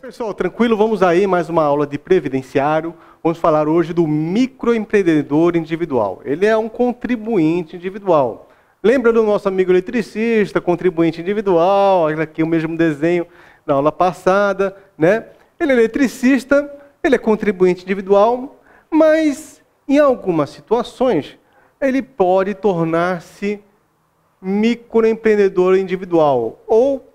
Pessoal, tranquilo? Vamos aí mais uma aula de previdenciário. Vamos falar hoje do microempreendedor individual. Ele é um contribuinte individual. Lembra do nosso amigo eletricista, contribuinte individual, aqui o mesmo desenho na aula passada, né? Ele é eletricista, ele é contribuinte individual, mas em algumas situações ele pode tornar-se microempreendedor individual ou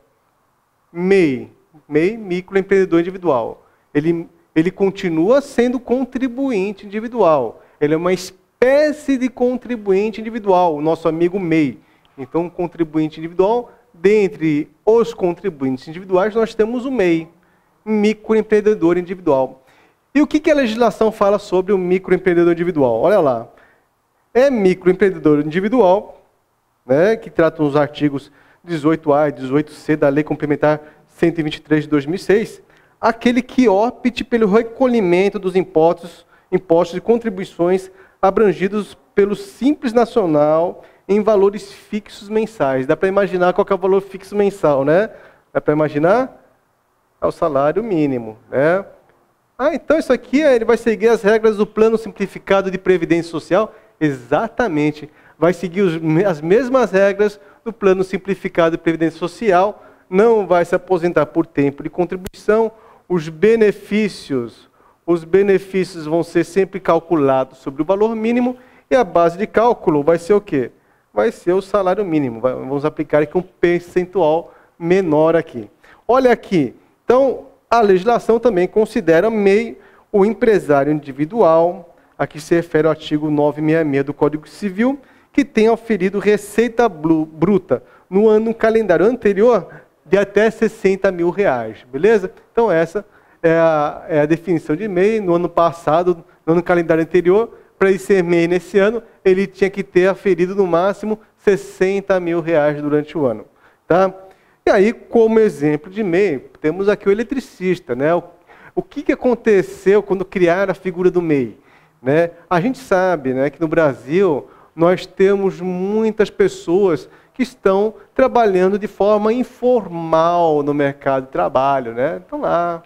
MEI, MEI, microempreendedor individual. Ele, ele continua sendo contribuinte individual. Ele é uma espécie de contribuinte individual, o nosso amigo MEI. Então, contribuinte individual, dentre os contribuintes individuais, nós temos o MEI, microempreendedor individual. E o que, a legislação fala sobre o microempreendedor individual? Olha lá. É microempreendedor individual, né, que tratam os artigos 18A e 18C da Lei Complementar 123 de 2006, aquele que opte pelo recolhimento dos impostos, impostos e contribuições abrangidos pelo Simples Nacional em valores fixos mensais. Dá para imaginar qual é o valor fixo mensal, né? Dá para imaginar? É o salário mínimo, né? Ah, então isso aqui ele vai seguir as regras do Plano Simplificado de Previdência Social? Exatamente. Vai seguir as mesmas regras do Plano Simplificado de Previdência Social, não vai se aposentar por tempo de contribuição, os benefícios, os benefícios vão ser sempre calculados sobre o valor mínimo e a base de cálculo vai ser o quê? Vai ser o salário mínimo. Vamos aplicar aqui um percentual menor aqui. Olha aqui. Então, a legislação também considera MEI o empresário individual, a que se refere ao artigo 966 do Código Civil, que tenha oferido receita bruta no ano calendário anterior de até 60 mil reais, beleza? Então essa é a, é a definição de MEI. No ano passado, no ano calendário anterior, para ele ser MEI nesse ano, ele tinha que ter aferido no máximo 60 mil reais durante o ano. Tá? E aí, como exemplo de MEI, temos aqui o eletricista. Né? O, o que, que aconteceu quando criaram a figura do MEI? Né? A gente sabe né, que no Brasil nós temos muitas pessoas que estão trabalhando de forma informal no mercado de trabalho, né? Estão lá,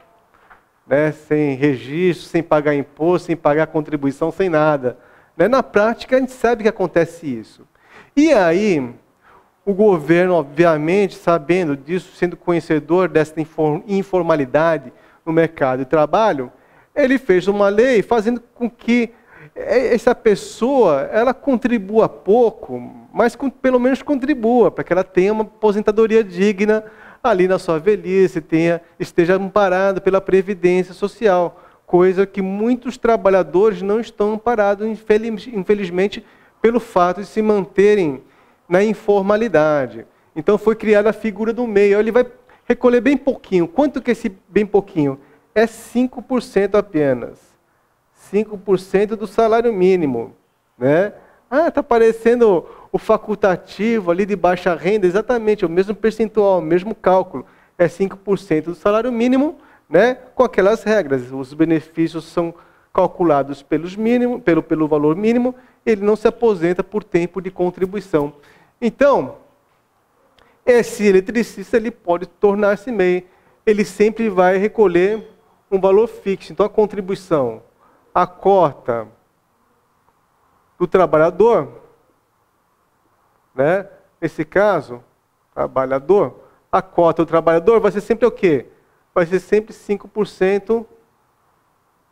né? sem registro, sem pagar imposto, sem pagar contribuição, sem nada. Né? Na prática, a gente sabe que acontece isso. E aí, o governo, obviamente, sabendo disso, sendo conhecedor dessa informalidade no mercado de trabalho, ele fez uma lei fazendo com que é, essa pessoa ela contribua pouco, mas pelo menos contribua para que ela tenha uma aposentadoria digna ali na sua velhice, tenha, esteja amparada pela previdência social, coisa que muitos trabalhadores não estão amparados, infelizmente, pelo fato de se manterem na informalidade. Então foi criada a figura do meio. Ele vai recolher bem pouquinho. Quanto que esse bem pouquinho? É 5% apenas. 5% do salário mínimo. Né? Ah, está aparecendo o facultativo ali de baixa renda, exatamente, o mesmo percentual, o mesmo cálculo. É 5% do salário mínimo, né, com aquelas regras. Os benefícios são calculados pelos mínimo, pelo, pelo valor mínimo, ele não se aposenta por tempo de contribuição. Então, esse eletricista ele pode tornar-se MEI. Ele sempre vai recolher um valor fixo. Então, a contribuição a cota do trabalhador, né? Nesse caso, trabalhador, a cota do trabalhador vai ser sempre o quê? Vai ser sempre 5%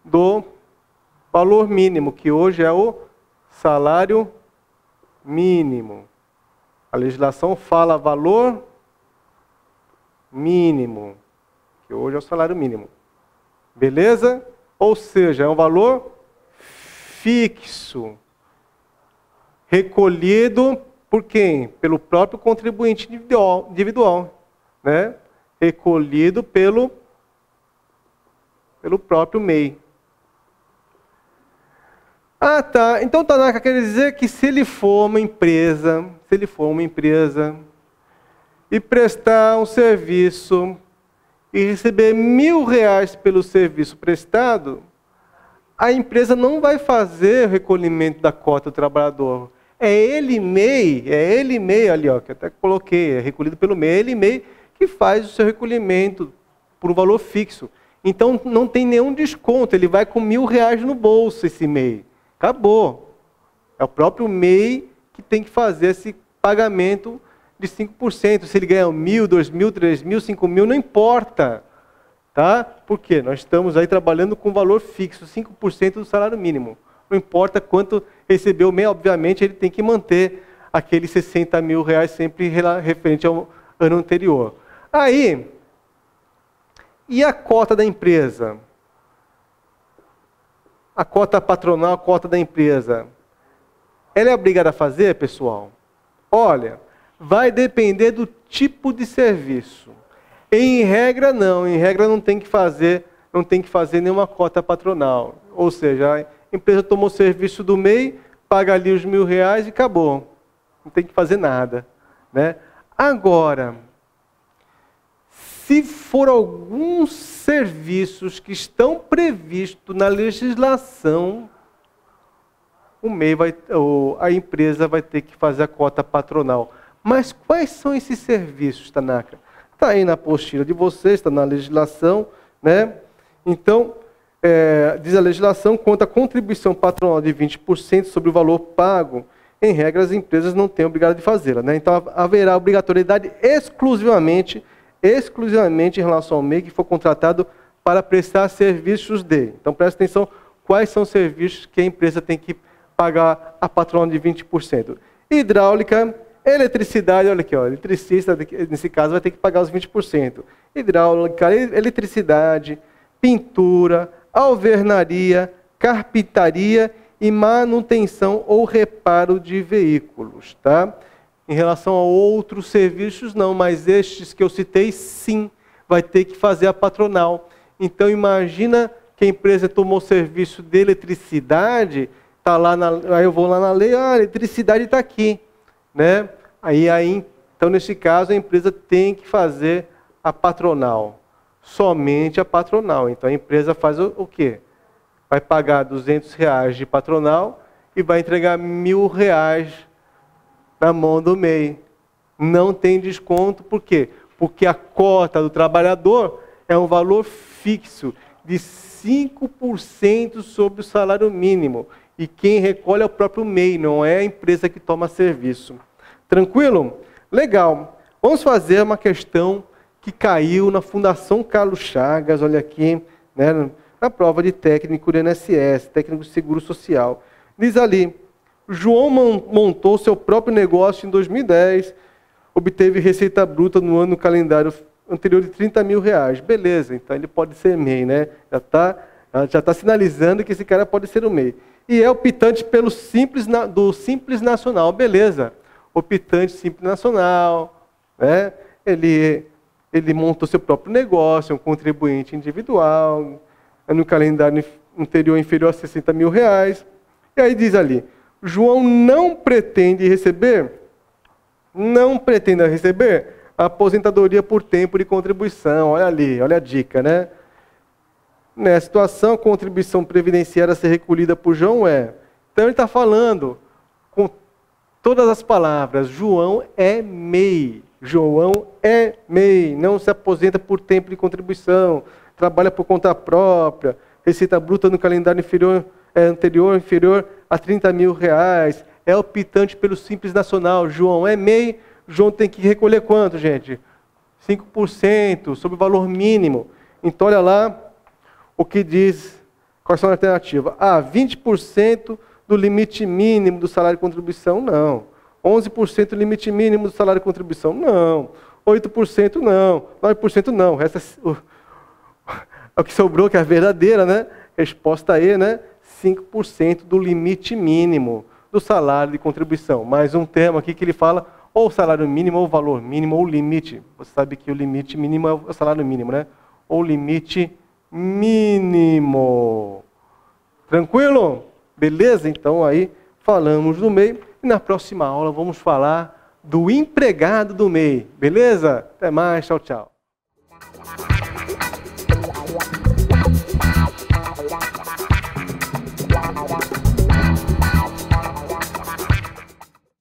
do valor mínimo, que hoje é o salário mínimo. A legislação fala valor mínimo, que hoje é o salário mínimo. Beleza? Ou seja, é um valor fixo, recolhido por quem? Pelo próprio contribuinte individual, individual né? recolhido pelo, pelo próprio MEI. Ah, tá. Então Tanaka quer dizer que se ele for uma empresa, se ele for uma empresa e prestar um serviço e receber mil reais pelo serviço prestado, a empresa não vai fazer o recolhimento da cota do trabalhador. É ele MEI, é ele MEI ali, ó, que até coloquei, é recolhido pelo MEI, é ele MEI que faz o seu recolhimento por um valor fixo. Então não tem nenhum desconto, ele vai com mil reais no bolso esse MEI. Acabou. É o próprio MEI que tem que fazer esse pagamento de 5%. Se ele ganha mil, dois mil, três mil, cinco mil, não importa. Tá? Por quê? Nós estamos aí trabalhando com valor fixo, 5% do salário mínimo. Não importa quanto recebeu o MEI, obviamente ele tem que manter aqueles 60 mil reais sempre referente ao ano anterior. Aí, e a cota da empresa? A cota patronal, a cota da empresa. Ela é obrigada a fazer, pessoal? Olha, vai depender do tipo de serviço. Em regra não, em regra não tem que fazer, não tem que fazer nenhuma cota patronal. Ou seja, a empresa tomou serviço do MEI, paga ali os mil reais e acabou. Não tem que fazer nada. Né? Agora, se for alguns serviços que estão previstos na legislação, o MEI vai, a empresa vai ter que fazer a cota patronal. Mas quais são esses serviços, Tanaka? Está aí na apostila de vocês, está na legislação, né? Então, é, diz a legislação, quanto à contribuição patronal de 20% sobre o valor pago, em regra as empresas não têm obrigado de fazê-la. Né? Então haverá obrigatoriedade exclusivamente, exclusivamente em relação ao MEI que for contratado para prestar serviços de. Então preste atenção quais são os serviços que a empresa tem que pagar a patronal de 20%. Hidráulica, eletricidade, olha aqui, ó, eletricista, nesse caso, vai ter que pagar os 20%. Hidráulica, eletricidade, pintura, alvenaria, carpintaria e manutenção ou reparo de veículos, tá? Em relação a outros serviços, não, mas estes que eu citei, sim, vai ter que fazer a patronal. Então, imagina que a empresa tomou serviço de eletricidade, tá lá na, aí eu vou lá na lei, ah, a eletricidade está aqui, né? Aí, aí, então, nesse caso, a empresa tem que fazer a patronal somente a patronal. Então a empresa faz o, o quê? Vai pagar 200 reais de patronal e vai entregar mil reais na mão do MEI. Não tem desconto, por quê? Porque a cota do trabalhador é um valor fixo de 5% sobre o salário mínimo. E quem recolhe é o próprio MEI, não é a empresa que toma serviço. Tranquilo? Legal. Vamos fazer uma questão que caiu na Fundação Carlos Chagas, olha aqui, né, na prova de técnico do INSS, técnico de seguro social. Diz ali, João montou seu próprio negócio em 2010, obteve receita bruta no ano calendário anterior de 30 mil reais. Beleza, então ele pode ser MEI, né? Já está já tá sinalizando que esse cara pode ser o MEI. E é optante pelo simples, do Simples Nacional. Beleza, optante Simples Nacional, né? Ele ele montou seu próprio negócio, é um contribuinte individual, no calendário anterior inferior a 60 mil reais. E aí diz ali, João não pretende receber, não pretende receber aposentadoria por tempo de contribuição. Olha ali, olha a dica, né? Nessa situação, a contribuição previdenciária a ser recolhida por João é. Então ele está falando com todas as palavras, João é MEI. João é MEI, não se aposenta por tempo de contribuição, trabalha por conta própria, receita bruta no calendário inferior, é, anterior inferior a 30 mil reais, é optante pelo Simples Nacional. João é MEI, João tem que recolher quanto, gente? 5% sobre o valor mínimo. Então, olha lá o que diz, quais são as alternativas. Ah, 20% do limite mínimo do salário de contribuição? Não. 11% limite mínimo do salário de contribuição? Não. 8% não. 9% não. É o, é o que sobrou, que é a verdadeira, né? Resposta E, né? 5% do limite mínimo do salário de contribuição. Mais um termo aqui que ele fala ou salário mínimo, ou valor mínimo, ou limite. Você sabe que o limite mínimo é o salário mínimo, né? Ou limite mínimo. Tranquilo? Beleza? Então aí falamos do meio. E na próxima aula vamos falar do empregado do MEI. Beleza? Até mais, tchau, tchau.